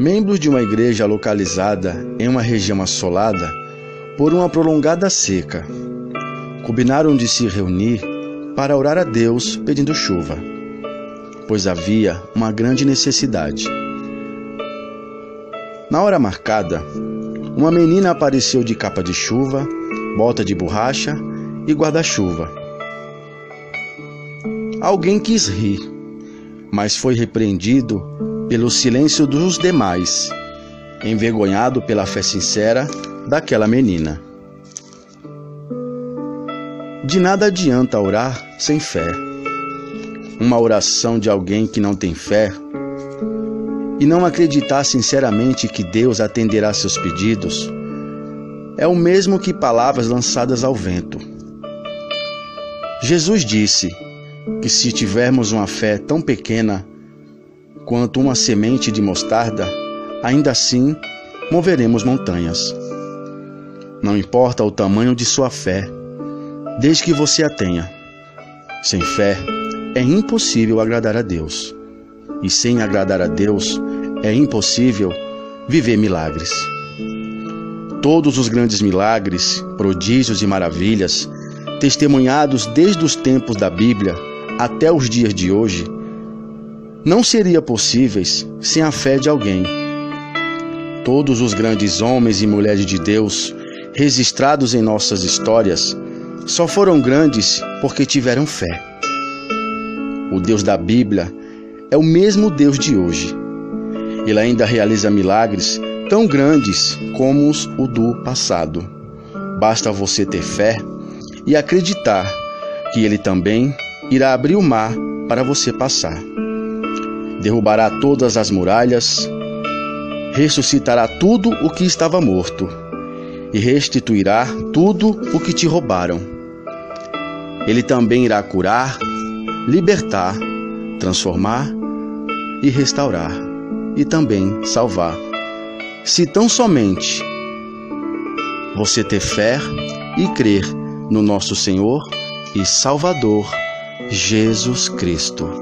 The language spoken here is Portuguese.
Membros de uma igreja localizada em uma região assolada por uma prolongada seca combinaram de se reunir para orar a Deus pedindo chuva, pois havia uma grande necessidade. Na hora marcada, uma menina apareceu de capa de chuva, bota de borracha e guarda-chuva. Alguém quis rir, mas foi repreendido pelo silêncio dos demais, envergonhado pela fé sincera daquela menina. De nada adianta orar sem fé. Uma oração de alguém que não tem fé e não acreditar sinceramente que Deus atenderá seus pedidos é o mesmo que palavras lançadas ao vento. Jesus disse que se tivermos uma fé tão pequena quanto uma semente de mostarda, ainda assim moveremos montanhas. Não importa o tamanho de sua fé, desde que você a tenha. Sem fé, é impossível agradar a Deus. E sem agradar a Deus, é impossível viver milagres. Todos os grandes milagres, prodígios e maravilhas, testemunhados desde os tempos da Bíblia até os dias de hoje, não seriam possíveis sem a fé de alguém. Todos os grandes homens e mulheres de Deus registrados em nossas histórias só foram grandes porque tiveram fé. O Deus da Bíblia é o mesmo Deus de hoje. Ele ainda realiza milagres tão grandes como os o do passado. Basta você ter fé e acreditar que ele também irá abrir o mar para você passar. Derrubará todas as muralhas, ressuscitará tudo o que estava morto e restituirá tudo o que te roubaram. Ele também irá curar, libertar, transformar e restaurar, e também salvar. Se tão somente você ter fé e crer no nosso Senhor e Salvador Jesus Cristo.